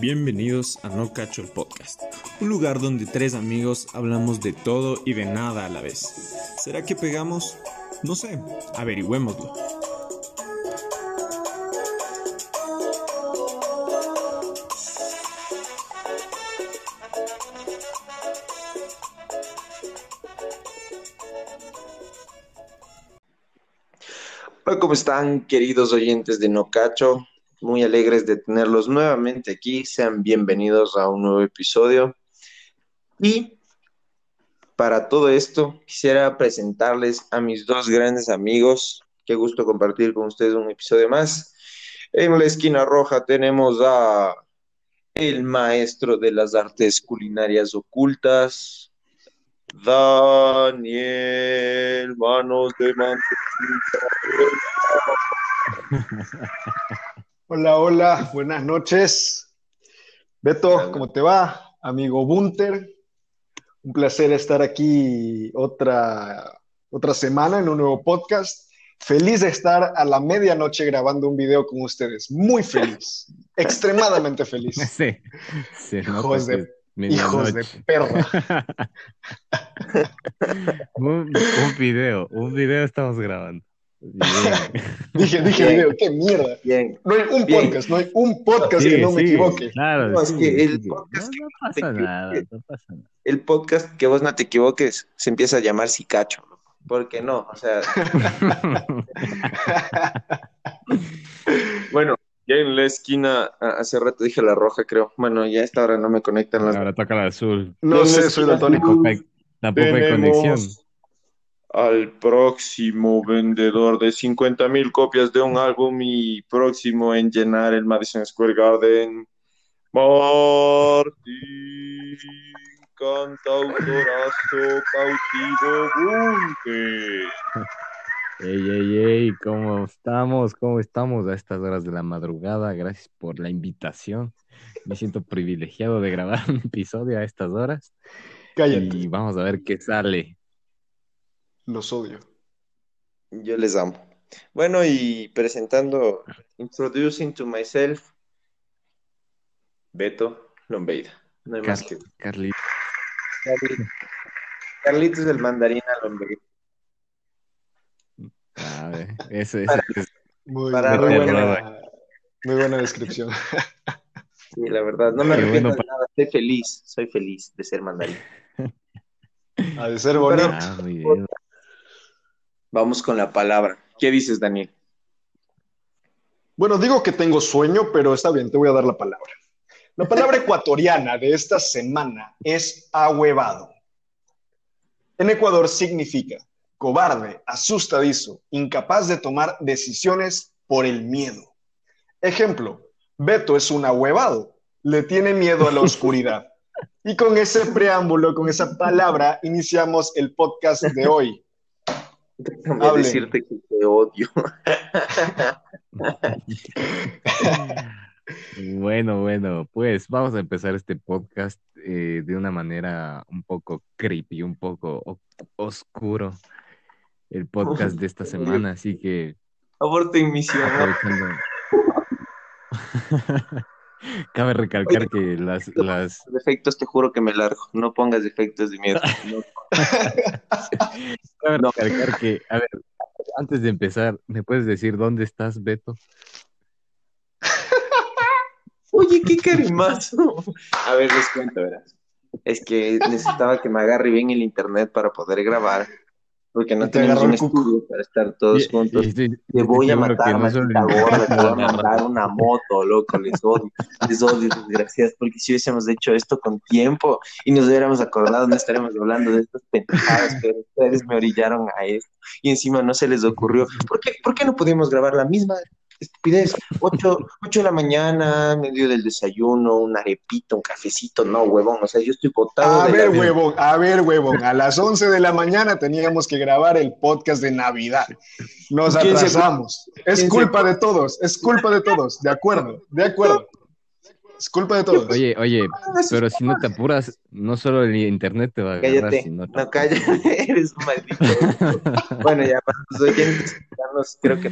Bienvenidos a No Cacho el Podcast, un lugar donde tres amigos hablamos de todo y de nada a la vez. ¿Será que pegamos? No sé, averigüémoslo. ¿cómo están, queridos oyentes de No Cacho? Muy alegres de tenerlos nuevamente aquí. Sean bienvenidos a un nuevo episodio. Y para todo esto, quisiera presentarles a mis dos grandes amigos. Qué gusto compartir con ustedes un episodio más. En la esquina roja tenemos a el maestro de las artes culinarias ocultas, Daniel Manos de Mantequilla. Hola, hola, buenas noches. Beto, ¿cómo te va? Amigo Bunter, un placer estar aquí otra, otra semana en un nuevo podcast. Feliz de estar a la medianoche grabando un video con ustedes. Muy feliz, extremadamente feliz. Sí, sí hijos de, hijos de perra. un, un video, un video estamos grabando. dije, dije Bien. video, qué mierda. Bien. No hay un Bien. podcast, no hay un podcast Sí, que no me sí, equivoque. Claro, No, es sí, que el sí. podcast No, que no pasa equivoques. nada, no pasa nada. El podcast que vos no te equivoques se empieza a llamar Sicacho. loco. ¿Por qué no? O sea, bueno, ya en la esquina, hace rato dije la roja, creo. Bueno, ya a esta hora no me conectan las. Ahora toca la azul. No sé, soy daltónico. Tampoco hay, tampoco hay Tenemos conexión. Al próximo vendedor de 50 mil copias de un álbum y próximo en llenar el Madison Square Garden, Martín, cantautorazo cautivo Bunte. Ey, ey, ey, ¿cómo estamos? ¿Cómo estamos a estas horas de la madrugada? Gracias por la invitación. Me siento privilegiado de grabar un episodio a estas horas Cállate, y vamos a ver qué sale. Los odio. Yo les amo. Bueno, y presentando, introducing to myself, Beto Lombeida. No hay más que. Carly, Carlitos. Carlitos del mandarín a Lombeida. a ver, eso, es Muy, Para muy buena, muy buena descripción. Sí, la verdad, no me Qué arrepiento bueno de nada, estoy feliz, soy feliz de ser mandarín. Ha de ser bonito. Ah, muy bien. Vamos con la palabra. ¿Qué dices, Daniel? Bueno, digo que tengo sueño, pero está bien, te voy a dar la palabra. La palabra ecuatoriana de esta semana es ahuevado. En Ecuador significa cobarde, asustadizo, incapaz de tomar decisiones por el miedo. Ejemplo, Beto es un ahuevado, le tiene miedo a la oscuridad. Y con ese preámbulo, con esa palabra, iniciamos el podcast de hoy. Déjame Hablen. decirte que te odio. Bueno, bueno, pues vamos a empezar este podcast eh, de una manera un poco creepy, un poco oscuro, el podcast de esta semana, así que Aborten misión. aprovechando. Cabe recalcar que las, las, Defectos, te juro que me largo. No pongas defectos de miedo. No. cabe No. recalcar que, a ver, antes de empezar, ¿me puedes decir dónde estás, Beto? Oye, qué carimazo. A ver, les cuento, verás. Es que necesitaba que me agarre bien el internet para poder grabar. Porque no tenemos un estudio para estar todos Y- juntos. y estoy- Te voy a matar, no solo maldita gorda, te voy a mandar una moto, loco, les odio, les odio, desgraciadas, porque si hubiésemos hecho esto con tiempo y nos hubiéramos acordado, no estaríamos hablando de estas pendejadas, pero ustedes me orillaron a esto y encima no se les ocurrió. ¿Por qué, por qué no pudimos grabar la misma estupidez? Ocho, ocho de la mañana, medio del desayuno, una arepita, un cafecito, no, huevón, o sea, yo estoy botado A de la ver, vida. huevón, a ver, huevón. A las 11 de la mañana teníamos que grabar el podcast de Navidad. Nos ¿Quién se- atrasamos. Es se- culpa de todos, es culpa de todos. De acuerdo, de acuerdo. Es culpa de todos. Oye, oye, pero si no te apuras, no solo el internet te va a agarrar, Cállate, sino no cállate, eres un maldito. bueno, ya para los oyentes creo que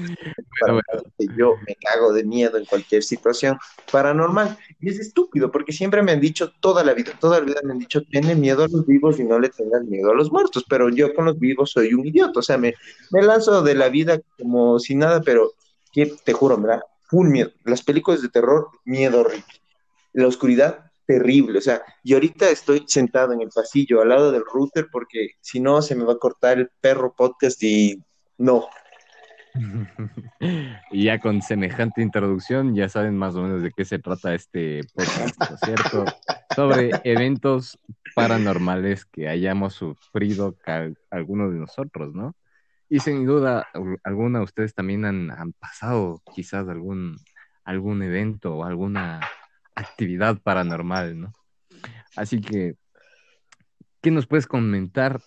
yo me cago de miedo en cualquier situación paranormal. Y es estúpido, porque siempre me han dicho toda la vida, toda la vida me han dicho, tiene miedo a los vivos y no le tengas miedo a los muertos, pero yo con los vivos soy un idiota, o sea, me, me lanzo de la vida como si nada, pero que, te juro, me da full miedo. Las películas de terror, miedo horrible. La oscuridad, terrible. O sea, y ahorita estoy sentado en el pasillo al lado del router porque si no se me va a cortar el perro podcast y no. Y ya con semejante introducción ya saben más o menos de qué se trata este podcast, ¿no cierto? Sobre eventos paranormales que hayamos sufrido algunos de nosotros, ¿no? Y sin duda al- alguna de ustedes también han, han pasado quizás algún, algún evento o alguna actividad paranormal, ¿no? Así que, ¿qué nos puedes comentar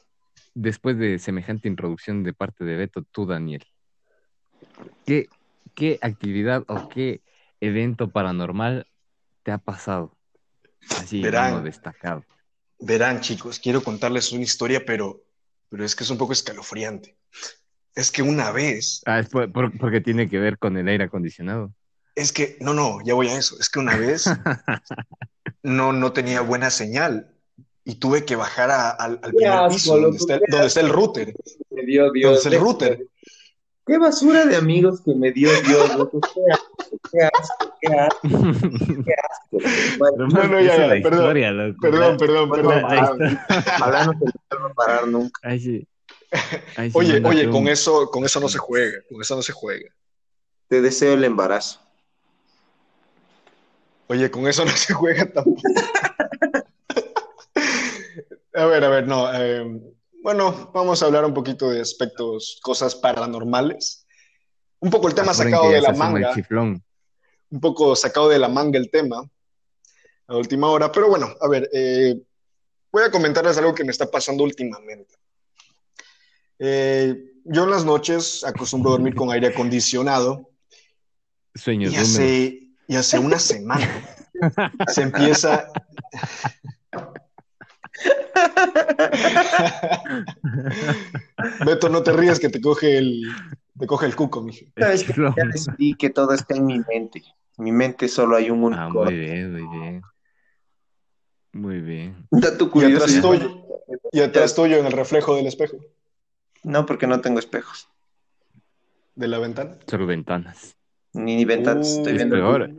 después de semejante introducción de parte de Beto, tú, Daniel? ¿Qué, qué actividad o qué evento paranormal te ha pasado? Así, Verán. destacado. Verán, chicos, quiero contarles una historia, pero, pero es que es un poco escalofriante. Es que una vez, Ah, es por- por- porque tiene que ver con el aire acondicionado. Es que, no, no, ya voy a eso. Es que una vez no, no tenía buena señal y tuve que bajar a- al, al primer asco, piso, donde está, donde está el router. Me dio Donde Dios. está el router. Qué basura de amigos que me dio Dios, loco. Qué asco, qué asco, qué asco. Bueno, No, no, ya, ya, perdón, historia, loco. Perdón, perdón, bueno, perdón. ahí Ah, hablando que no va a parar nunca. Ay, sí. Ay, sí, Oye, oye, con eso, con eso no se juega, con eso no se juega. Te deseo el embarazo. Oye, con eso no se juega tampoco. A ver, a ver, no. eh, bueno, vamos a hablar un poquito de aspectos, cosas paranormales. Un poco el tema sacado de la manga, chiflón. un poco sacado de la manga el tema a última hora. Pero bueno, a ver, eh, voy a comentarles algo que me está pasando últimamente. Eh, yo en las noches acostumbro dormir con aire acondicionado Sueños y hace, y hace una semana se empieza. Beto, no te rías que te coge el, te coge el cuco, mijo. Sabes que ya decidí que todo está en mi mente. En mi mente solo hay un Ah, único. muy bien, muy bien. Muy bien. Dato Y atrás tuyo, y atrás tuyo en el reflejo del espejo, No, porque no tengo espejos. de la ventana. Solo ventanas. Ni ventanas. Uh, estoy Es viendo. peor.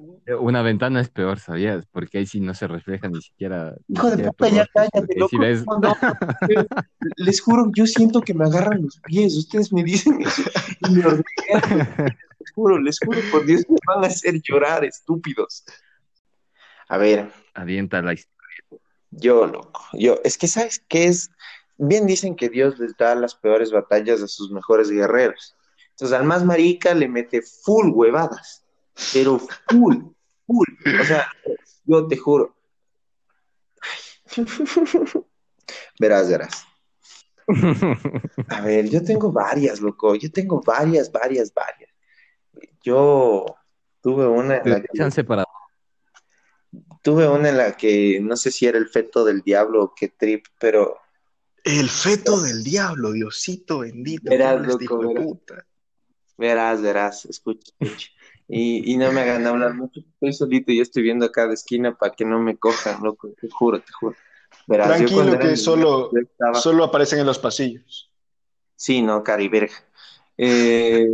Una ventana es peor, ¿sabías? Porque ahí sí no se refleja ni siquiera. ni Hijo de siquiera puta, ya rostro, cállate, loco. ves- No, les juro, yo siento que me agarran los pies. Ustedes me dicen eso y me hormiguean. Les juro, les juro, por Dios, me van a hacer llorar, estúpidos. A ver, Avienta la historia. yo, loco, yo, es que ¿sabes qué es? Bien dicen que Dios les da las peores batallas a sus mejores guerreros. Entonces, al más marica le mete full huevadas, pero full, full. O sea, yo te juro. Verás, verás. A ver, yo tengo varias, loco. Yo tengo varias, varias, varias. Yo tuve una en la que, para. tuve una en la que no sé si era el feto del diablo o qué trip, pero El feto del diablo, Diosito bendito. Verás, loco, verás. puta. Verás, verás, escucha, escucha. Y, y no me hagan hablar mucho, estoy solito y estoy viendo cada esquina para que no me cojan, loco, te juro, te juro. Verás, yo Tranquilo que solo- yo estaba- Solo aparecen en los pasillos. Sí, no, cariberja. Eh,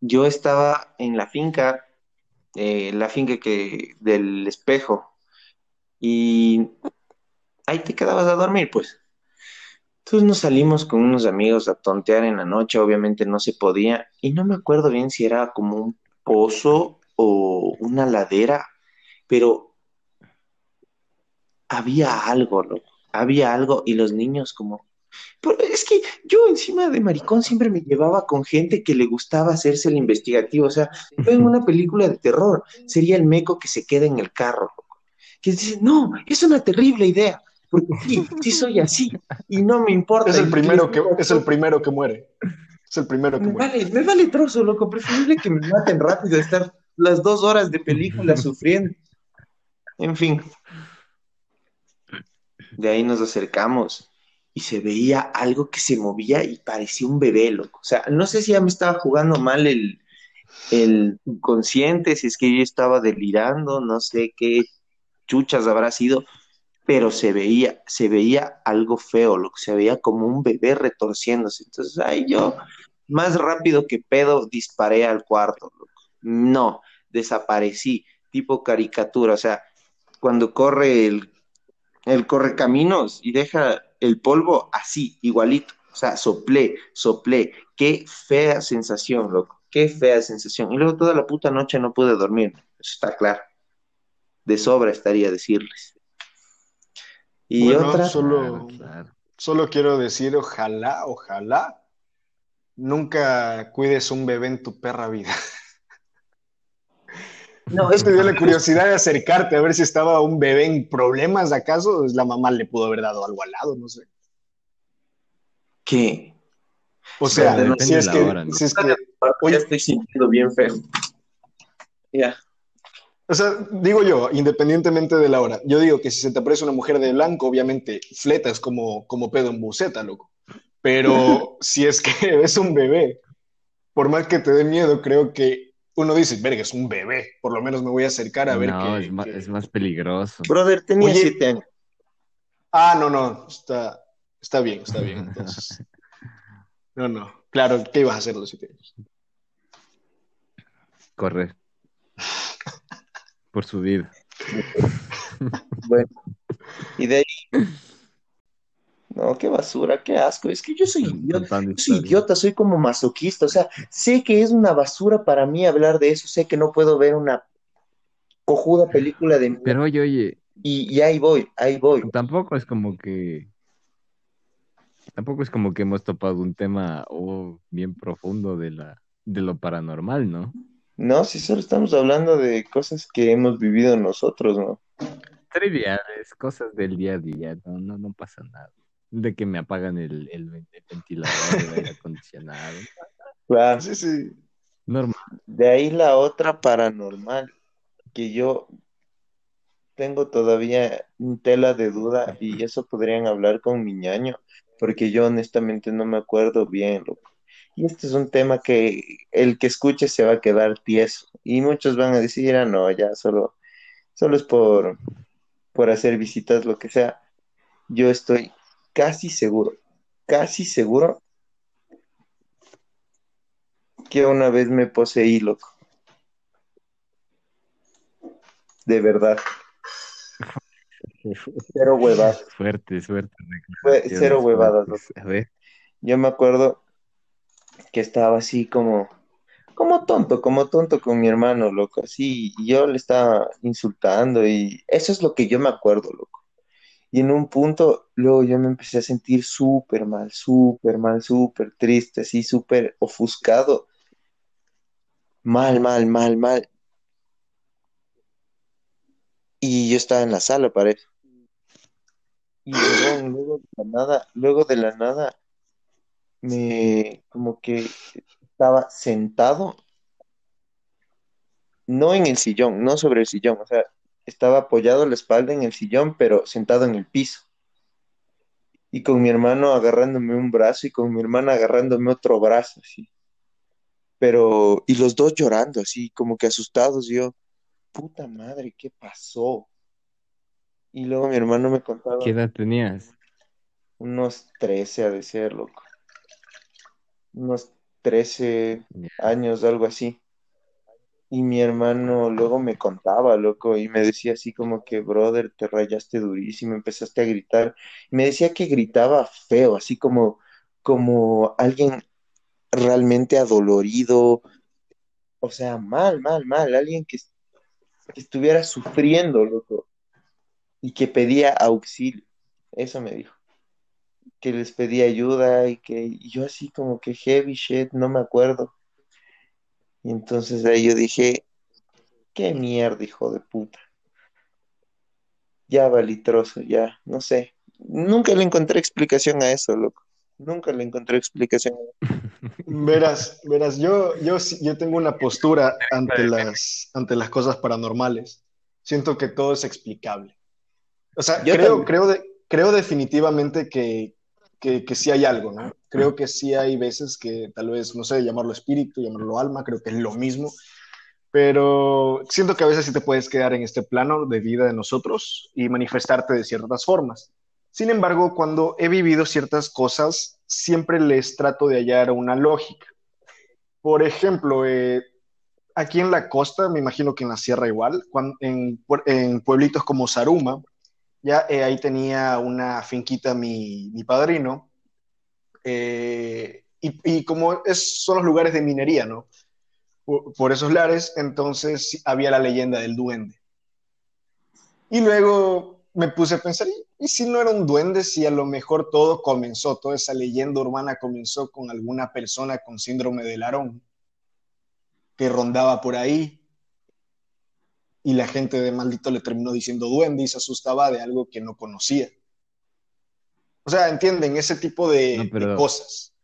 yo estaba en la finca, eh, la finca que del espejo, y ahí te quedabas a dormir, pues. Entonces nos salimos con unos amigos a tontear en la noche, obviamente no se podía, y no me acuerdo bien si era como un pozo o una ladera, pero había algo, loco, había algo, y los niños como pero es que yo encima de maricón siempre me llevaba con gente que le gustaba hacerse el investigativo. O sea, yo en una película de terror sería el meco que se queda en el carro, loco. Que dice, no, es una terrible idea, porque sí, sí soy así, y no me importa. Es el primero que, es el primero que muere. Es el primero que me muere. vale, me vale trozo, loco, preferible que me maten rápido, estar las dos horas de película sufriendo. En fin. De ahí nos acercamos y se veía algo que se movía y parecía un bebé, loco. O sea, no sé si ya me estaba jugando mal el, el inconsciente, si es que yo estaba delirando, no sé qué chuchas habrá sido, pero se veía, se veía algo feo, lo que se veía como un bebé retorciéndose. Entonces, ahí yo, más rápido que pedo, disparé al cuarto. Loco. No, desaparecí, tipo caricatura, o sea, cuando corre el, el corre caminos y deja el polvo así, igualito. O sea, soplé, soplé. Qué fea sensación, loco. Qué fea sensación. Y luego toda la puta noche no pude dormir. Eso está claro. De sobra estaría decirles. Y Bueno, otra, solo, Claro, claro. solo quiero decir, ojalá, ojalá, nunca cuides un bebé en tu perra vida. no, Es te dio la curiosidad de acercarte a ver si estaba un bebé en problemas, ¿acaso? Pues La mamá le pudo haber dado algo al lado, no sé. que O sea, si es que, la hora, ¿no? si es que, ya oye, estoy sintiendo bien feo. Ya. O sea, digo yo, independientemente de la hora, yo digo que si se te aparece una mujer de blanco, obviamente fletas como, como pedo en buceta, loco. Pero si es que es un bebé, por más que te dé miedo, creo que uno dice, verga, es un bebé, por lo menos me voy a acercar a ver no, qué, es, más, qué- es más peligroso. Brother, tenía Oye. siete años. Ah, no, no, está, está bien, está bien, entonces. No, no, claro, ¿qué ibas a hacer los siete años? Correr. Por su vida. Bueno, y de ahí. No, qué basura, qué asco. Es que yo soy idiota. Yo soy idiota, soy como masoquista. O sea, sé que es una basura para mí hablar de eso. Sé que no puedo ver una cojuda película de Pero oye, oye, y, y ahí voy, ahí voy. tampoco es como que. Tampoco es como que hemos topado un tema oh, bien profundo de la, de lo paranormal, ¿no? No, si solo estamos hablando de cosas que hemos vivido nosotros, ¿no? Triviales, cosas del día a día, no, no, no pasa nada. De que me apagan el, el, ven- el ventilador, el aire acondicionado. Claro. Sí, sí. Normal. De ahí la otra paranormal, que yo tengo todavía un tela de duda y eso podrían hablar con mi ñaño, porque yo honestamente no me acuerdo bien, loco. Y este es un tema que el que escuche se va a quedar tieso y muchos van a decir, ah, no, ya solo, solo es por, por hacer visitas, lo que sea. Yo estoy casi seguro, casi seguro que una vez me poseí, loco. De verdad. Cero huevadas. Fuerte, fuerte. Fue cero huevadas, fuertes. A ver, Yo me acuerdo que estaba así como, como tonto, como tonto con mi hermano, loco. Así, y yo le estaba insultando y eso es lo que yo me acuerdo, loco. Y en un punto, luego yo me empecé a sentir súper mal, súper mal, súper triste, así, súper ofuscado. Mal, mal, mal, mal. Y yo estaba en la sala, parece. Y luego de la nada, luego de la nada, me como que estaba sentado, no en el sillón, no sobre el sillón, o sea, estaba apoyado la espalda en el sillón, pero sentado en el piso. Y con mi hermano agarrándome un brazo y con mi hermana agarrándome otro brazo, así. Pero, y los dos llorando, así, como que asustados, yo, puta madre, ¿qué pasó? Y luego mi hermano me contaba ¿qué edad tenías? unos 13 ha de ser, loco. Unos 13 Ya. años, algo así. Y mi hermano luego me contaba, loco, y me decía así como que, brother, te rayaste durísimo, empezaste a gritar. Me decía que gritaba feo, así como, como alguien realmente adolorido, o sea, mal, mal, mal, alguien que estuviera sufriendo, loco, y que pedía auxilio. Eso me dijo. Que les pedía ayuda y que y yo así como que heavy shit, no me acuerdo. Y entonces ahí yo dije, qué mierda, hijo de puta. Ya valí trozo, ya, no sé. Nunca le encontré explicación a eso, loco. Nunca le encontré explicación. Verás, verás, yo, yo, yo tengo una postura ante las, ante las cosas paranormales. Siento que todo es explicable. O sea, creo, creo, de, creo definitivamente que, que, que, sí hay algo, ¿no? Creo que sí hay veces que tal vez, no sé, llamarlo espíritu, llamarlo alma, creo que es lo mismo, pero siento que a veces sí te puedes quedar en este plano de vida de nosotros y manifestarte de ciertas formas. Sin embargo, cuando he vivido ciertas cosas, siempre les trato de hallar una lógica. Por ejemplo, eh, aquí en la costa, me imagino que en la sierra igual, en, en pueblitos como Saruma, ya eh, ahí tenía una finquita mi, mi padrino, eh, y, como son los lugares de minería, ¿no? Por, esos lares, entonces había la leyenda del duende. Y luego me puse a pensar, ¿y si no era un duende? Si a lo mejor todo comenzó, toda esa leyenda urbana comenzó con alguna persona con síndrome del Aarón que rondaba por ahí y la gente de maldito le terminó diciendo duende y se asustaba de algo que no conocía. O sea, entienden ese tipo de, no, pero... de cosas.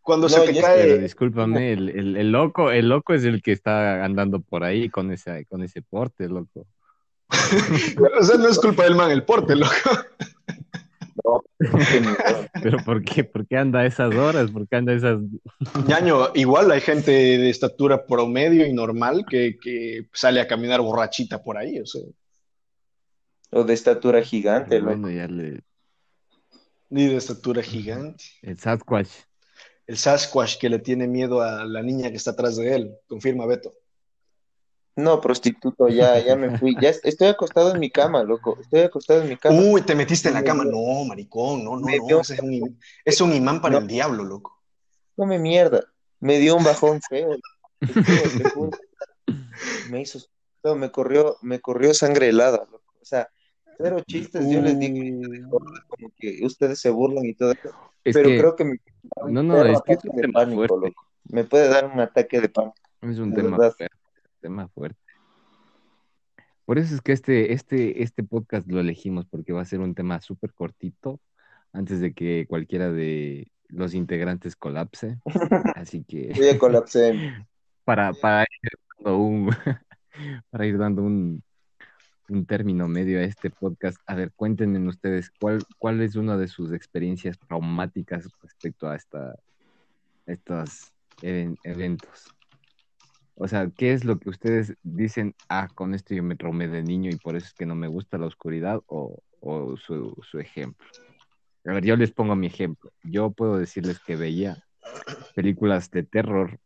Cuando no, se te cae. Pero discúlpame, el, el, el, loco, el loco es el que está andando por ahí con ese, con ese porte, loco. o sea, no es culpa del man el porte, loco. Pero ¿por qué? ¿Por qué anda a esas horas? ¿Por qué anda a esas...? Ñaño, igual hay gente de estatura promedio y normal que, que sale a caminar borrachita por ahí, o sea. O de estatura gigante, bueno, ya le... Ni de estatura gigante. El Sasquatch. El Sasquatch que le tiene miedo a la niña que está atrás de él. Confirma, Beto. No, prostituto, ya, ya me fui. Ya estoy acostado en mi cama, loco. Estoy acostado en mi cama. Uy, te metiste en la cama. No, maricón, no, no, no. Es un, es un imán para no. el diablo, loco. No me mierda. Me dio un bajón feo. me hizo. Me corrió, me corrió sangre helada, loco. O sea, cero chistes. Yo les digo como que ustedes se burlan y todo eso. Es pero que... creo que me. No, no, es que es un tema pánico, fuerte. Loco. Me puede dar un ataque de pánico. Es un tema fuerte tema fuerte. Por eso es que este, este, este podcast lo elegimos, porque va a ser un tema súper cortito, antes de que cualquiera de los integrantes colapse. Así que. Sí, colapse. para, para ir dando un, para ir dando un, un término medio a este podcast. A ver, cuéntenme ustedes cuál, cuál es una de sus experiencias traumáticas respecto a esta, estos eventos. O sea, ¿qué es lo que ustedes dicen? Ah, con esto yo me traumé de niño y por eso es que no me gusta la oscuridad o, su, ejemplo. A ver, yo les pongo mi ejemplo. Yo puedo decirles que veía películas de terror,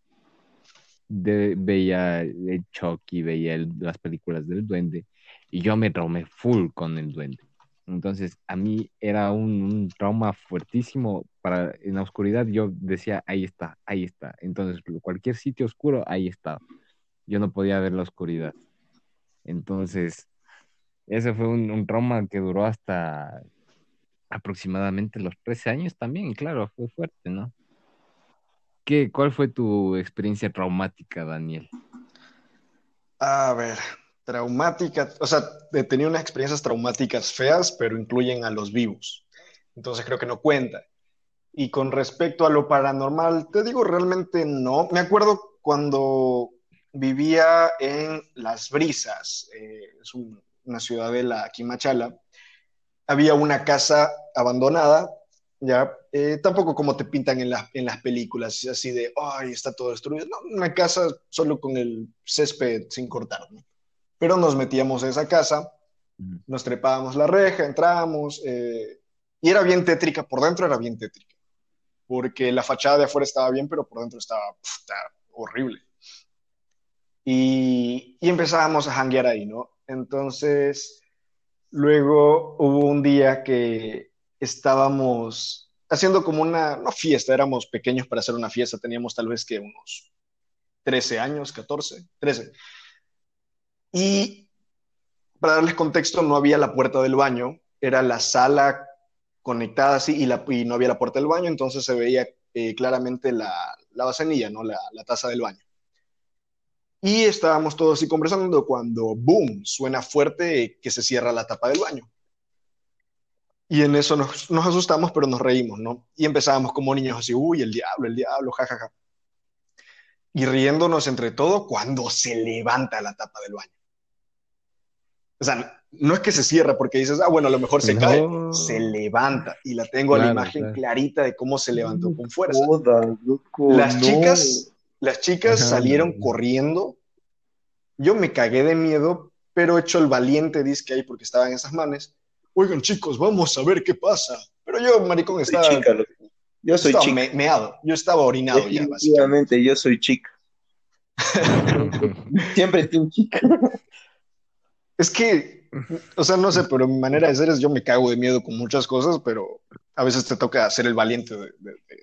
veía el Chucky, veía el, las películas del duende y yo me traumé full con el duende. Entonces, a mí era un, trauma fuertísimo. Para, en la oscuridad yo decía, ahí está, ahí está. Entonces, cualquier sitio oscuro, ahí está. Yo no podía ver la oscuridad. Entonces, ese fue un, un trauma que duró hasta aproximadamente los 13 años también, claro, fue fuerte, ¿no? ¿Qué, ¿Cuál fue tu experiencia traumática, Daniel? A ver, traumática, o sea, he unas experiencias traumáticas feas, pero incluyen a los vivos. Entonces creo que no cuenta. Y con respecto a lo paranormal, te digo, realmente no. Me acuerdo cuando vivía en Las Brisas, eh, es un, una ciudadela aquí en Machala, había una casa abandonada, ya, eh, tampoco como te pintan en, la, en las películas, así de, ay, está todo destruido. No, una casa solo con el césped sin cortar, ¿no? Pero nos metíamos a esa casa, nos trepábamos la reja, entrábamos, eh, y era bien tétrica, por dentro era bien tétrica, porque la fachada de afuera estaba bien, pero por dentro estaba, horrible. Y, y empezábamos a janguear ahí, ¿no? Entonces, luego hubo un día que estábamos haciendo como una, no fiesta, éramos pequeños para hacer una fiesta, teníamos tal vez que unos 13 años, 14, 13. Y para darles contexto, no había la puerta del baño, era la sala conectada así y, la, y no había la puerta del baño, entonces se veía eh, claramente la, la vasenilla, ¿no? La, la, taza del baño. Y estábamos todos así conversando cuando, boom, suena fuerte que se cierra la tapa del baño. Y en eso nos, nos asustamos, pero nos reímos, ¿no? Y empezábamos como niños así, uy, el diablo, el diablo, jajaja. Ja, ja. Y riéndonos entre todo cuando se levanta la tapa del baño O sea, no es que se cierra porque dices, ah, bueno, a lo mejor se No. cae, se levanta. Y la tengo a la imagen claro. clarita de cómo se levantó con fuerza. Joda, loco, Las no. chicas, las chicas Ajá, salieron no, corriendo. Yo me cagué de miedo, pero he hecho el valiente disque ahí porque estaba en esas manes. Oigan, chicos, vamos a ver qué pasa. Pero yo, maricón, Soy estaba, chica. Yo soy estaba chica. me- meado. Yo estaba orinado ya, básicamente. Yo soy chica. Siempre team chica. Es que, o sea, no sé, pero mi manera de ser es yo me cago de miedo con muchas cosas, pero a veces te toca hacer el valiente de, de- de-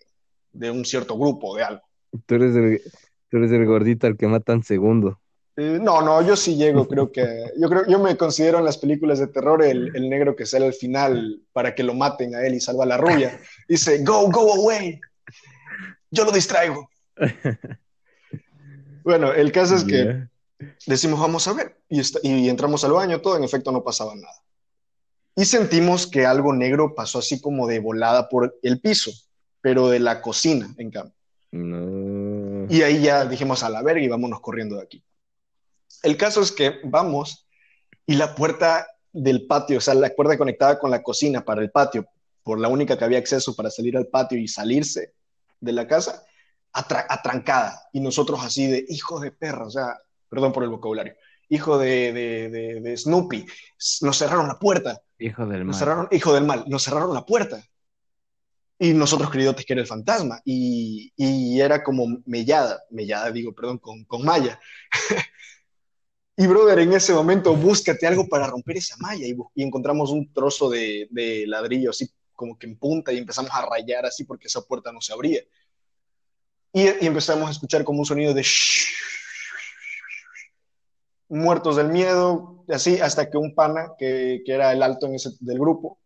de un cierto grupo, de algo. Tú eres el, tú eres el gordito al que matan segundo. Eh, no, no, yo sí llego, creo que, yo creo, yo me considero en las películas de terror el, el negro que sale al final para que lo maten a él y salva a la rubia. Dice, go, go away. Yo lo distraigo. Bueno, el caso es que. Decimos, vamos a ver, y, está- y entramos al baño, todo, en efecto no pasaba nada. Y sentimos que algo negro pasó así como de volada por el piso, pero de la cocina, en cambio. No. Y ahí ya dijimos a la verga y vámonos corriendo de aquí. El caso es que vamos y la puerta del patio, o sea, la puerta conectada con la cocina para el patio, por la única que había acceso para salir al patio y salirse de la casa, atra- atrancada. Y nosotros así de hijos de perra, o sea, perdón por el vocabulario, hijo de, de, de- de Snoopy, nos cerraron la puerta. Hijo del Nos mal. cerraron, hijo del mal, nos cerraron la puerta. Y nosotros creídotes que era el fantasma. Y, y era como mellada, mellada digo, perdón, con, con malla. y brother, en ese momento búscate algo para romper esa malla. Y, y encontramos un trozo de, de ladrillo así como que en punta y empezamos a rayar así porque esa puerta no se abría. Y, y empezamos a escuchar como un sonido de muertos del miedo, así hasta que un pana, que, que era el alto en ese, del grupo,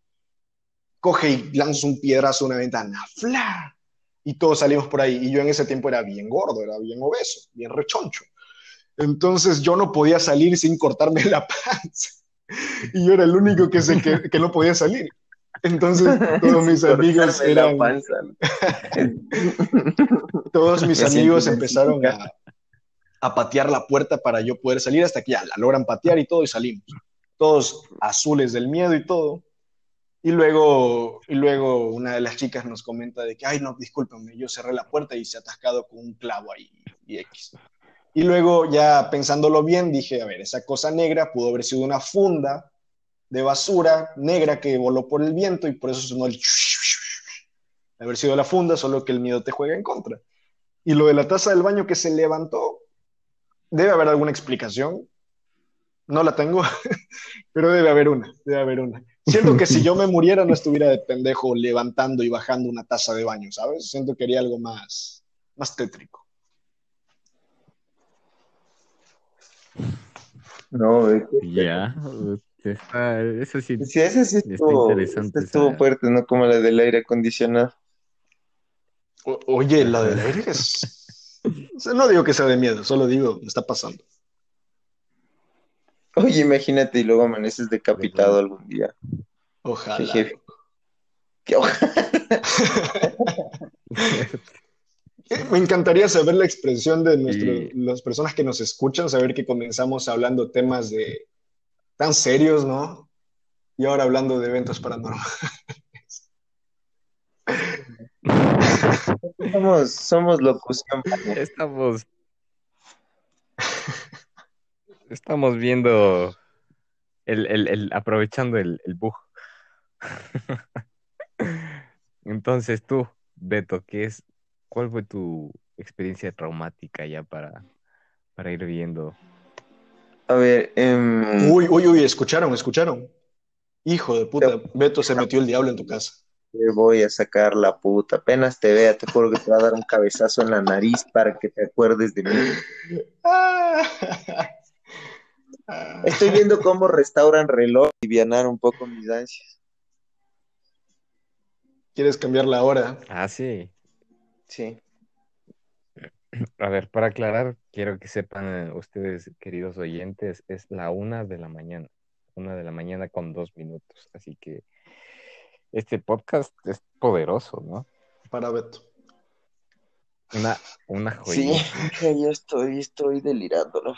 coge y lanza un piedrazo a una ventana, ¡fla! Y todos salimos por ahí. Y yo en ese tiempo era bien gordo, era bien obeso, bien rechoncho. Entonces yo no podía salir sin cortarme la panza. Y yo era el único que, se, que, que no podía salir. Entonces todos mis amigos Cortarme la eran, panza. todos mis Me amigos empezaron a, a patear la puerta para yo poder salir hasta que ya la logran patear y todo y salimos. Todos azules del miedo y todo. Y luego, y luego una de las chicas nos comenta de que, ay, no, discúlpame, yo cerré la puerta y se ha atascado con un clavo ahí y X. Y luego ya pensándolo bien, dije, a ver, esa cosa negra pudo haber sido una funda de basura negra que voló por el viento y por eso sonó el... Haber sido la funda, solo que el miedo te juega en contra. Y lo de la taza del baño que se levantó, debe haber alguna explicación. No la tengo, pero debe haber una, debe haber una. Siento que si yo me muriera no estuviera de pendejo levantando y bajando una taza de baño, ¿sabes? Siento que haría algo más, más tétrico. No, es que- Ya. Está, eso sí. Sí, ese sí Está estuvo, interesante estuvo fuerte, ¿no? Como la del aire acondicionado. O- oye, la del aire es... o sea, no digo que sea de miedo, solo digo, me está pasando. Oye, imagínate y luego amaneces decapitado algún día. Ojalá. Qué ojalá. Eh, Me encantaría saber la expresión de nuestro- las personas que nos escuchan, saber que comenzamos hablando temas de tan serios, ¿no? Y ahora hablando de eventos paranormales. Somos, somos locución. Estamos. Estamos viendo. El, el, el- aprovechando el, el bug. Entonces tú, Beto, ¿qué es, ¿cuál fue tu experiencia traumática ya para, para ir viendo? A ver, em, Uy, uy, uy, escucharon, escucharon. Hijo de puta, Beto se metió el diablo en tu casa. Te voy a sacar la puta. Apenas te vea, te juro que te va a dar un cabezazo en la nariz para que te acuerdes de mí. Estoy viendo cómo restauran reloj y vianar un poco mis ansias. ¿Quieres cambiar la hora? Ah, sí. Sí. A ver, para aclarar, quiero que sepan eh, ustedes, queridos oyentes, es la una de la mañana. Una de la mañana con dos minutos. Así que este podcast es poderoso, ¿no? Para Beto. Una, una Sí, joyita. yo estoy, estoy delirando, ¿no?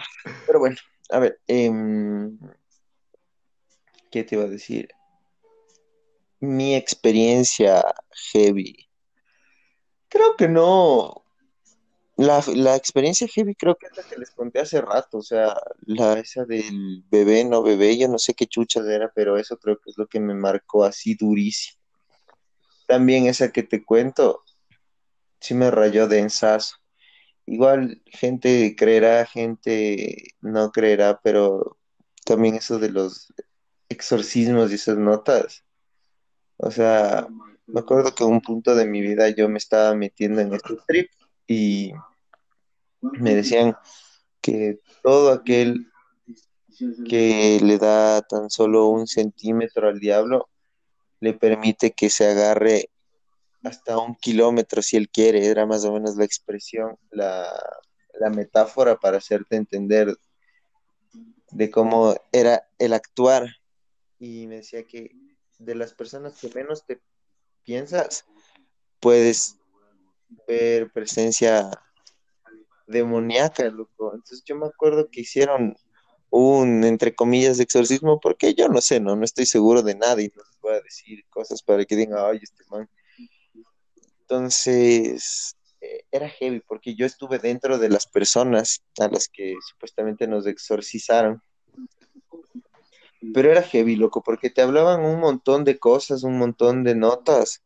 Pero bueno, a ver, em, ¿qué te iba a decir? Mi experiencia heavy. Creo que no. La, la experiencia heavy creo que es la que les conté hace rato, o sea, la esa del bebé, no bebé, yo no sé qué chucha era, pero eso creo que es lo que me marcó así durísimo. También esa que te cuento, sí me rayó de. Igual gente creerá, gente no creerá, pero también eso de los exorcismos y esas notas. O sea, me acuerdo que un punto de mi vida yo me estaba metiendo en este trip y me decían que todo aquel que le da tan solo un centímetro al diablo le permite que se agarre hasta un kilómetro si él quiere, era más o menos la expresión, la, la metáfora para hacerte entender de cómo era el actuar. Y me decía que de las personas que menos te piensas, puedes ver presencia demoníaca, loco. Entonces yo me acuerdo que hicieron un, entre comillas, exorcismo, porque yo no sé, no, no estoy seguro de nada y no les voy a decir cosas para que digan, ay, este man. Entonces, eh, era heavy, porque yo estuve dentro de las personas a las que supuestamente nos exorcizaron. Pero era heavy, loco, porque te hablaban un montón de cosas, un montón de notas.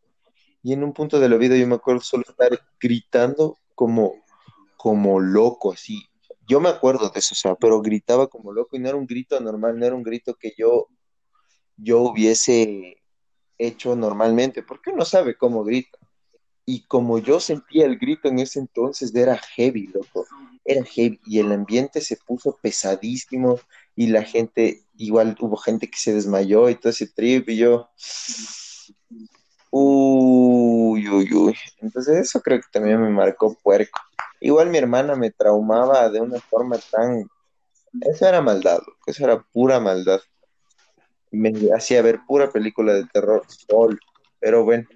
Y en un punto del oído yo me acuerdo solo estar gritando como, como loco, así. Yo me acuerdo de eso, o sea, pero gritaba como loco y no era un grito normal, no era un grito que yo, yo hubiese hecho normalmente, porque uno sabe cómo grita. Y como yo sentía el grito en ese entonces, era heavy, loco. Era heavy. Y el ambiente se puso pesadísimo y la gente, igual hubo gente que se desmayó y todo ese trip y yo... Uy, uy, uy. Entonces eso creo que también me marcó puerco. Igual mi hermana me traumaba de una forma tan... Eso era maldad. Eso era pura maldad. Me hacía ver pura película de terror. Sol. Pero bueno,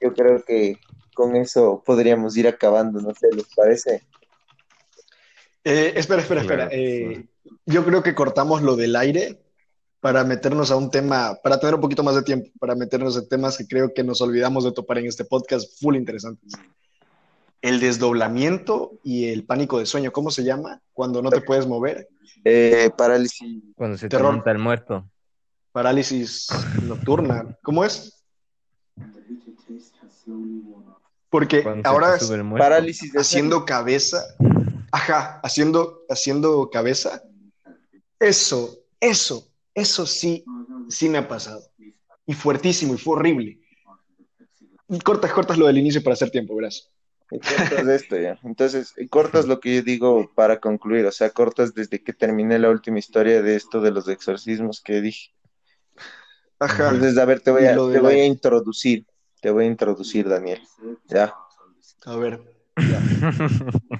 yo creo que con eso podríamos ir acabando, no sé, ¿les parece? Eh, espera, espera, espera. Eh, yo creo que cortamos lo del aire para meternos a un tema, para tener un poquito más de tiempo, para meternos en temas que creo que nos olvidamos de topar en este podcast, full interesantes. El desdoblamiento y el pánico de sueño, ¿cómo se llama? Cuando no te puedes mover. Eh, parálisis. Cuando se te Terror. monta el muerto. Parálisis nocturna. ¿Cómo es? Porque Cuando ahora te muerto. Parálisis de haciendo cabeza, ajá, haciendo, haciendo cabeza, eso, eso, eso sí, sí me ha pasado. Y fuertísimo, y fue horrible. Cortas, cortas lo del inicio para hacer tiempo, verás. Cortas esto ya. Entonces, cortas lo que yo digo para concluir, o sea, cortas desde que terminé la última historia de esto de los exorcismos que dije. Ajá. Entonces, a ver, te voy a, te voy la- a introducir, te voy a introducir, Daniel. Ya. A ver.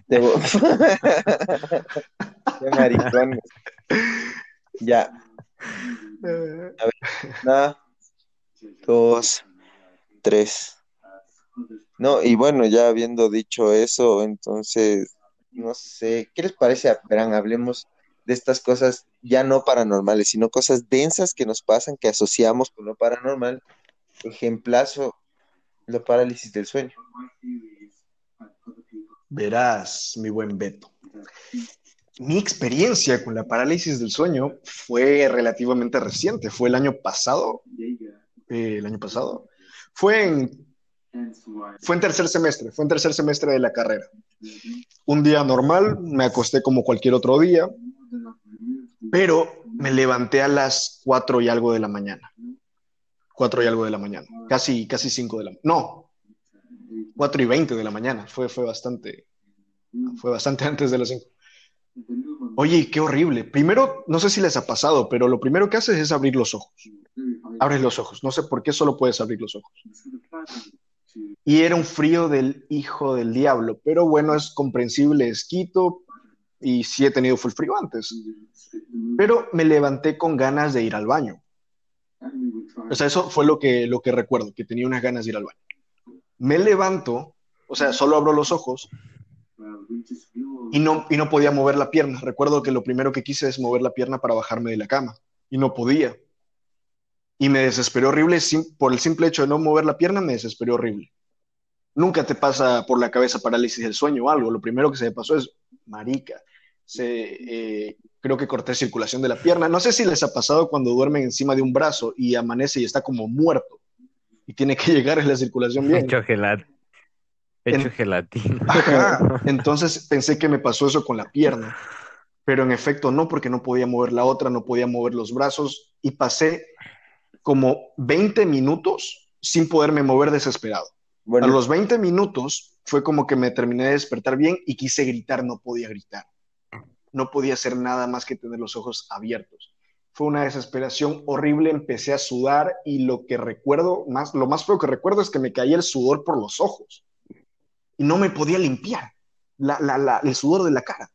Te voy- Qué maricones. Ya. Una, dos, tres. No, y bueno, ya habiendo dicho eso, entonces, no sé, ¿qué les parece? Verán, hablemos de estas cosas ya no paranormales, sino cosas densas que nos pasan, que asociamos con lo paranormal. Ejemplazo, la parálisis del sueño. Verás, mi buen Beto. Mi experiencia con la parálisis del sueño fue relativamente reciente, fue el año pasado, eh, el año pasado, fue en, fue en tercer semestre, fue en tercer semestre de la carrera. Un día normal, me acosté como cualquier otro día, pero me levanté a las cuatro y algo de la mañana. Cuatro y algo de la mañana, casi, casi cinco de la no, cuatro y veinte de la mañana, fue, fue bastante, fue bastante antes de las cinco. Oye, qué horrible. Primero, no sé si les ha pasado, pero lo primero que haces es abrir los ojos. Abres los ojos. No sé por qué solo puedes abrir los ojos. Y era un frío del hijo del diablo, pero bueno, es comprensible, es Quito y sí he tenido full frío antes. Pero me levanté con ganas de ir al baño. O sea, eso fue lo que, lo que recuerdo, que tenía unas ganas de ir al baño. Me levanto, o sea, solo abro los ojos y no, y no podía mover la pierna. Recuerdo que lo primero que quise es mover la pierna para bajarme de la cama. y no podía. Y me desesperó horrible por el simple hecho de no mover la pierna, me desesperó horrible. Nunca te pasa por la cabeza parálisis del sueño o algo. Lo primero que se me pasó es, marica, se, eh, creo que corté circulación de la pierna. No sé si les ha pasado cuando duermen encima de un brazo y amanece y está como muerto y tiene que llegar a la circulación bien. Hecho, Hecho gelatina. Entonces pensé que me pasó eso con la pierna, pero en efecto no, porque no podía mover la otra, no podía mover los brazos y pasé como 20 minutos sin poderme mover desesperado. A los 20 minutos fue como que me terminé de despertar bien y quise gritar, no podía gritar. No podía hacer nada más que tener los ojos abiertos. Fue una desesperación horrible, empecé a sudar y lo que recuerdo más, lo más feo que recuerdo es que me caía el sudor por los ojos y no me podía limpiar el sudor de la cara.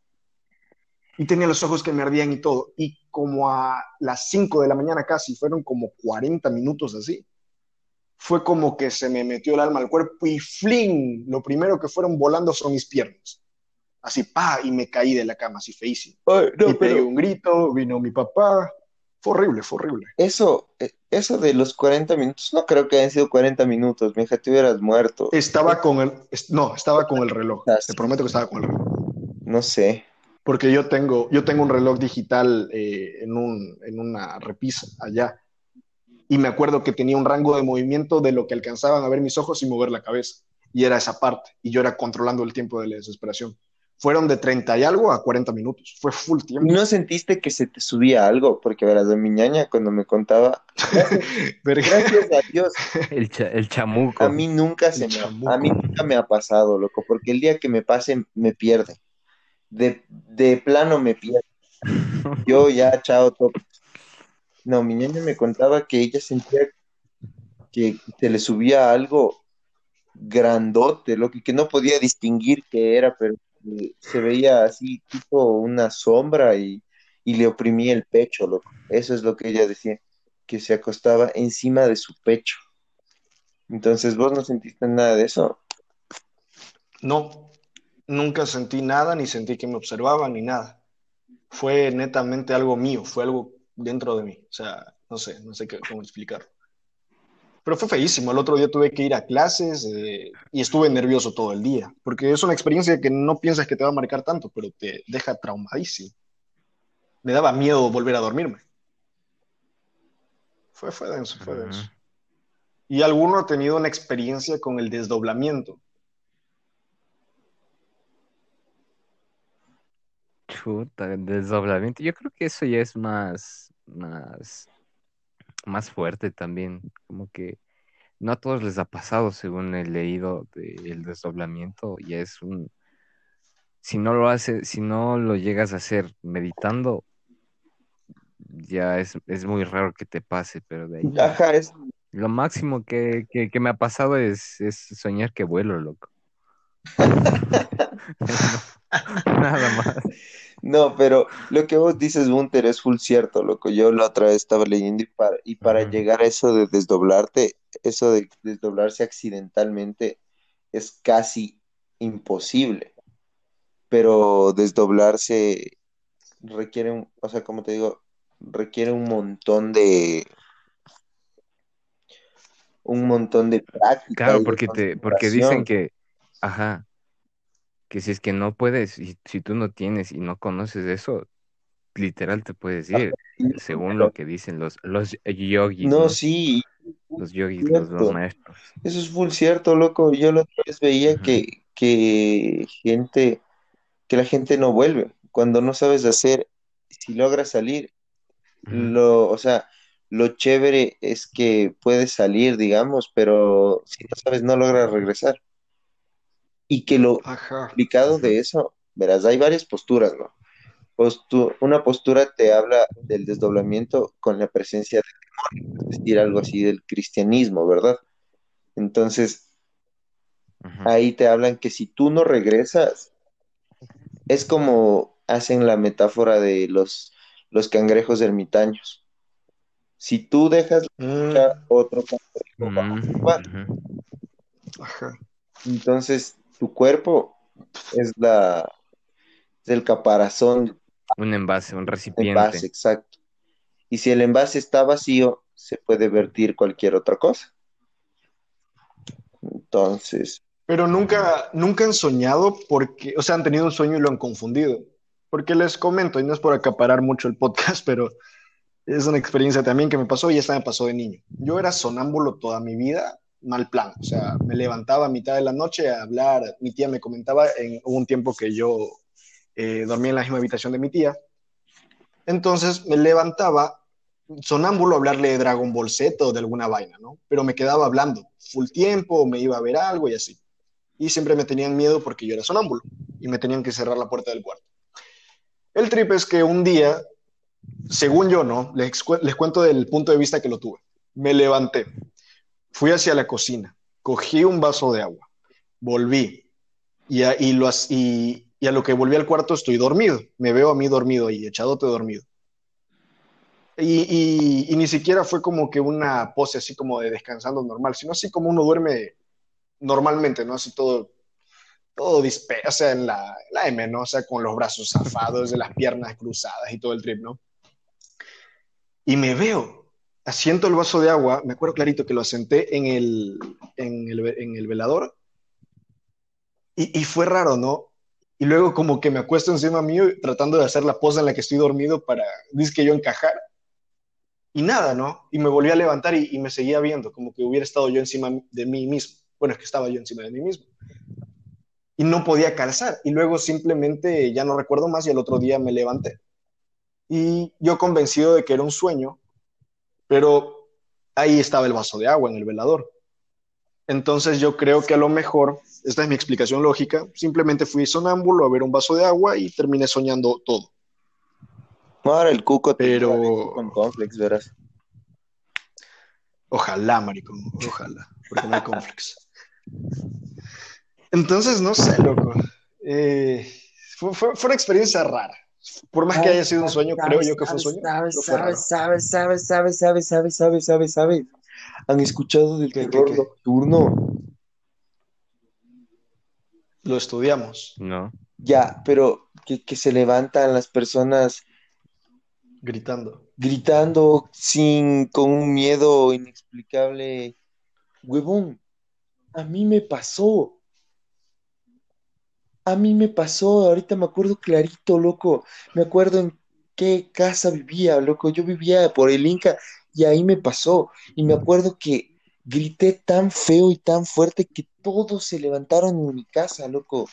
Y tenía los ojos que me ardían y todo. Y como a las 5 de la mañana casi, fueron como 40 minutos así fue como que se me metió el alma al cuerpo y fling, lo primero que fueron volando son mis piernas. Así, pa, y me caí de la cama, así feísimo. y pegué un grito, vino mi papá. Fue horrible, fue horrible. Eso, eh, eso de los 40 minutos, no creo que hayan sido 40 minutos, mi hija, te hubieras muerto. Estaba con el, no, estaba con el reloj. Te prometo que estaba con el reloj. No sé. Porque yo tengo, yo tengo un reloj digital eh, en, un, en una repisa allá y me acuerdo que tenía un rango de movimiento de lo que alcanzaban a ver mis ojos y mover la cabeza. Y era esa parte. Y yo era controlando el tiempo de la desesperación. Fueron de 30 y algo a 40 minutos. Fue full tiempo. ¿No sentiste que se te subía algo? Porque verás, de mi ñaña cuando me contaba. Gracias, a Dios. El, el, chamuco. A mí nunca se me, a mí nunca me ha pasado, loco, porque el día que me pase me pierde. De, de plano me pierde. Yo ya, chao, top. No, mi niña me contaba que ella sentía que se le subía algo grandote, lo que, no podía distinguir qué era, pero se veía así, tipo una sombra y, le oprimía el pecho, loco. Eso es lo que ella decía, que se acostaba encima de su pecho. Entonces, ¿vos no sentiste nada de eso? No, nunca sentí nada, ni sentí que me observaban, ni nada. Fue netamente algo mío, fue algo dentro de mí. O sea, no sé, no sé cómo explicarlo. Pero fue feísimo. El otro día tuve que ir a clases eh, y estuve nervioso todo el día, porque es una experiencia que no piensas que te va a marcar tanto, pero te deja traumadísimo. Me daba miedo volver a dormirme. Fue, fue denso, fue denso. ¿Y alguno ha tenido una experiencia con el desdoblamiento? Chuta, desdoblamiento. Yo creo que eso ya es más, más, más fuerte también. Como que no a todos les ha pasado, según he leído, el desdoblamiento. Ya es un. Si no lo hace, si no lo llegas a hacer meditando, ya es, muy raro que te pase, pero de ahí. Ajá, es. Lo máximo que, que me ha pasado es, es soñar que vuelo, loco. Nada más. No, pero lo que vos dices, Bunter, es full cierto, loco. Yo la otra vez estaba leyendo y para, y para llegar a eso de desdoblarte, eso de desdoblarse accidentalmente es casi imposible. Pero desdoblarse requiere un, o sea, como te digo, requiere un montón de un montón de práctica. Claro, porque te, porque dicen que, ajá, que si es que no puedes, si, si tú no tienes y no conoces eso, literal te puedes ir, según lo que dicen los, los yogis. No, sí. Los yogis, los, maestros. Eso es full cierto, loco. Yo la otra vez veía que, que gente, que la gente no vuelve. Cuando no sabes hacer, si logras salir, lo, o sea, lo chévere es que puedes salir, digamos, pero si no sabes, no logras regresar. Y que lo complicado de eso, verás, hay varias posturas, ¿no? una postura te habla del desdoblamiento con la presencia del demonio, es decir, algo así del cristianismo, ¿verdad? Entonces, ahí te hablan que si tú no regresas, es como hacen la metáfora de los, los cangrejos ermitaños. Si tú dejas mm. otro cangrejo va a Entonces, tu cuerpo es la el caparazón. Un envase, un recipiente. Envase, exacto. Y si el envase está vacío, se puede vertir cualquier otra cosa. Entonces, Pero nunca, nunca han soñado porque, o sea, han tenido un sueño y lo han confundido. Porque les comento, y no es por acaparar mucho el podcast, pero es una experiencia también que me pasó y esta me pasó de niño. Yo era sonámbulo toda mi vida, mal plan. O sea, me levantaba a mitad de la noche a hablar. Mi tía me comentaba en un tiempo que yo eh, dormía en la misma habitación de mi tía. Entonces me levantaba sonámbulo a hablarle de Dragon Ball Z o de alguna vaina, ¿no? Pero me quedaba hablando full tiempo, me iba a ver algo y así. Y siempre me tenían miedo porque yo era sonámbulo y me tenían que cerrar la puerta del cuarto. El trip es que un día, según yo, ¿no? Les cuento del punto de vista que lo tuve. Me levanté, fui hacia la cocina, cogí un vaso de agua, volví y a, lo, que volví al cuarto estoy dormido. Me veo a mí dormido ahí, echadote dormido. Y ni siquiera fue como que una pose así como de descansando normal, sino así como uno duerme normalmente, ¿no? Así todo, todo disperso, o sea, en la, la M, ¿no? O sea, con los brazos zafados, de las piernas cruzadas y todo el trip, ¿no? Y me veo, asiento el vaso de agua, me acuerdo clarito que lo asenté en el, en el, en el velador y, y fue raro, ¿no? Y luego como que me acuesto encima mío tratando de hacer la pose en la que estoy dormido para, dice que yo encajar. Y nada, ¿no? Y me volví a levantar y, y me seguía viendo, como que hubiera estado yo encima de mí mismo. Bueno, es que estaba yo encima de mí mismo. Y no podía calzar. Y luego simplemente ya no recuerdo más y el otro día me levanté. Y yo convencido de que era un sueño, pero ahí estaba el vaso de agua en el velador. Entonces yo creo que a lo mejor, esta es mi explicación lógica, simplemente fui sonámbulo a ver un vaso de agua y terminé soñando todo. ahora el cuco te Pero- con complex, verás. Ojalá, maricón, ojalá, porque no hay conflictos. Entonces, no sé, loco. Eh, fue, fue- fue una experiencia rara. Por más que haya sido un sueño, creo yo que fue un sueño. Sabes, sabes, sabes, sabes, sabes, sabes, sabes, sabes, sabes. ¿Han escuchado del ¿Qué, qué, terror nocturno? Lo estudiamos, ¿no? Ya, pero que, que se levantan las personas gritando. gritando sin, con un miedo inexplicable. Huevón, a mí me pasó. A mí me pasó, ahorita me acuerdo clarito, loco. Me acuerdo en qué casa vivía, loco. Yo vivía por el Inca y ahí me pasó. Y me acuerdo que grité tan feo y tan fuerte que todos se levantaron en mi casa, loco.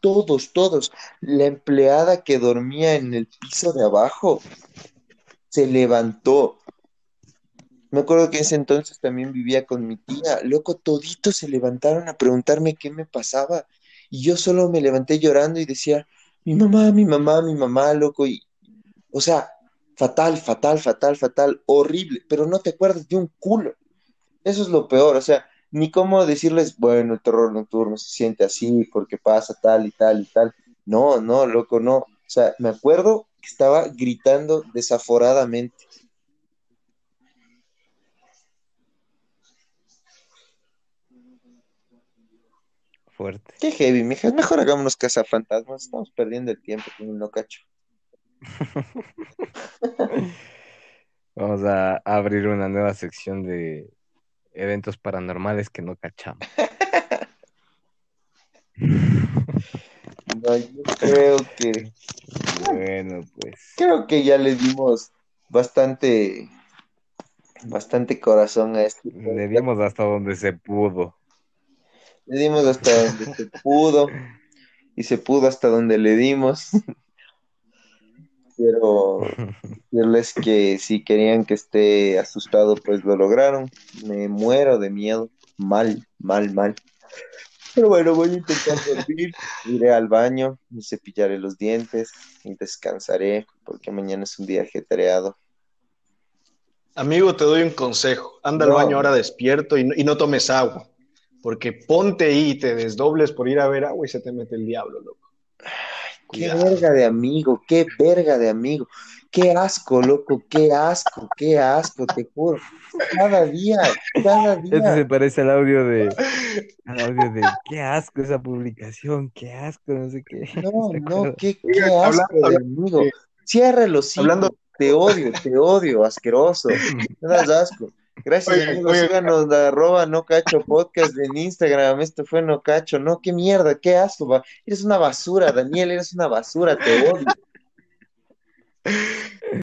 Todos, todos. La empleada que dormía en el piso de abajo se levantó. Me acuerdo que en ese entonces también vivía con mi tía. Loco, toditos se levantaron a preguntarme qué me pasaba. Y yo solo me levanté llorando y decía, mi mamá, mi mamá, mi mamá, loco. Y, o sea, fatal, fatal, fatal, fatal, horrible. Pero no te acuerdas de un culo. Eso es lo peor. O sea, ni cómo decirles, bueno, el terror nocturno se siente así porque pasa tal y tal y tal. No, no, loco, no. O sea, me acuerdo que estaba gritando desaforadamente. Fuerte. Qué heavy, mija. Mejor hagámonos cazafantasmas. Estamos perdiendo el tiempo con el no cacho. Vamos a abrir una nueva sección de eventos paranormales que no cachamos. No, yo creo que Bueno, pues. creo que ya le dimos bastante bastante corazón a esto. Le dimos hasta donde se pudo. Le dimos hasta donde se pudo y se pudo hasta donde le dimos. Quiero decirles que si querían que esté asustado, pues lo lograron. Me muero de miedo. Mal, mal, mal. Pero bueno, voy a intentar dormir. Iré al baño, me cepillaré los dientes y descansaré porque mañana es un día ajetreado. Amigo, te doy un consejo. Anda al baño ahora despierto y no, y no tomes agua. Porque ponte y te desdobles por ir a ver agua y se te mete el diablo, loco. Qué verga de amigo, qué verga de amigo. Qué asco, loco, qué asco, qué asco, te juro. Cada día, cada Este se día. parece al audio de. Al audio de. Qué asco esa publicación, qué asco, no sé qué. No, ¿Se no, qué, qué asco hablando- de amigo. Cierra los Hablando, te odio, te odio, asqueroso. Me das asco. Gracias, oye, amigos. Síganos de arroba no cacho podcast en Instagram. Esto fue no cacho. No, qué mierda, qué asco. Eres una basura, Daniel, eres una basura, te odio.